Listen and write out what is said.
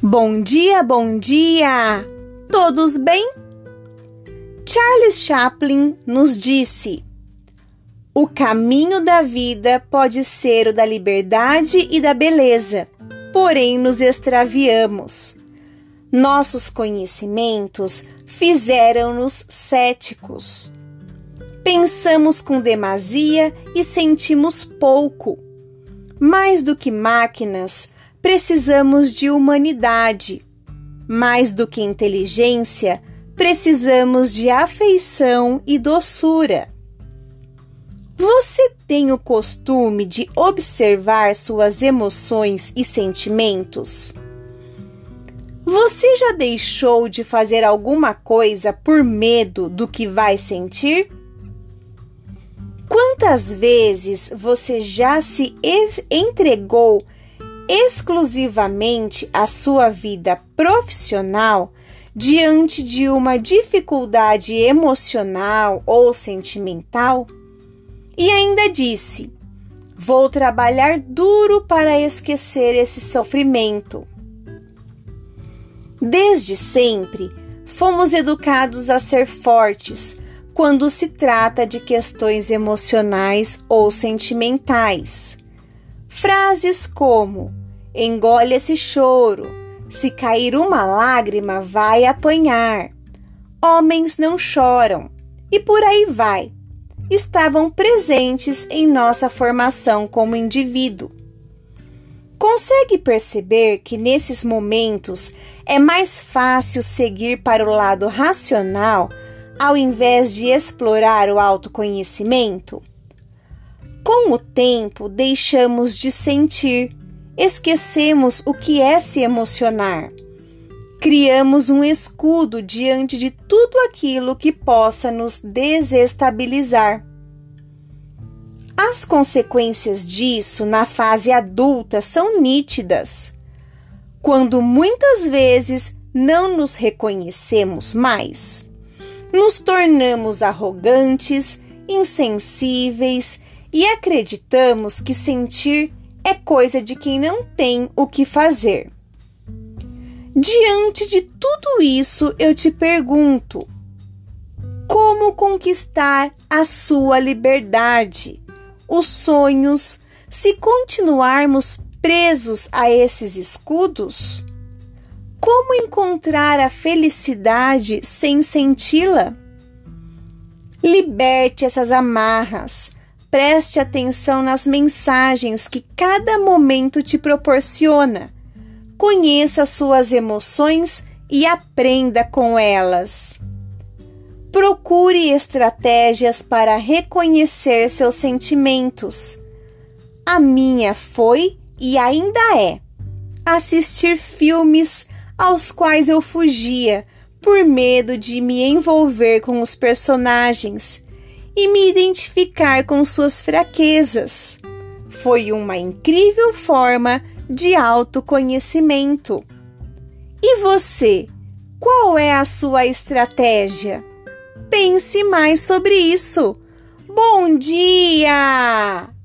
Bom dia, bom dia! Todos bem? Charles Chaplin nos disse: O caminho da vida pode ser o da liberdade e da beleza, porém nos extraviamos. Nossos conhecimentos fizeram-nos céticos. Pensamos com demasia e sentimos pouco. Mais do que máquinas, precisamos de humanidade. Mais do que inteligência, precisamos de afeição e doçura. Você tem o costume de observar suas emoções e sentimentos? Você já deixou de fazer alguma coisa por medo do que vai sentir? Quantas vezes você já se entregou exclusivamente a sua vida profissional diante de uma dificuldade emocional ou sentimental? E ainda disse: Vou trabalhar duro para esquecer esse sofrimento. Desde sempre, fomos educados a ser fortes quando se trata de questões emocionais ou sentimentais. Frases como: engole esse choro, se cair uma lágrima, vai apanhar. Homens não choram, e por aí vai. Estavam presentes em nossa formação como indivíduo. Consegue perceber que nesses momentos é mais fácil seguir para o lado racional ao invés de explorar o autoconhecimento? Com o tempo, deixamos de sentir esquecemos o que é se emocionar. Criamos um escudo diante de tudo aquilo que possa nos desestabilizar. As consequências disso na fase adulta são nítidas. Quando muitas vezes não nos reconhecemos mais, nos tornamos arrogantes, insensíveis e acreditamos que sentir é coisa de quem não tem o que fazer. Diante de tudo isso, eu te pergunto: como conquistar a sua liberdade, os sonhos, se continuarmos presos a esses escudos? Como encontrar a felicidade sem senti-la? Liberte essas amarras, Preste atenção nas mensagens que cada momento te proporciona. Conheça suas emoções e aprenda com elas. Procure estratégias para reconhecer seus sentimentos. A minha foi e ainda é assistir filmes aos quais eu fugia por medo de me envolver com os personagens e me identificar com suas fraquezas. Foi uma incrível forma de autoconhecimento. E você? Qual é a sua estratégia? Pense mais sobre isso. Bom dia!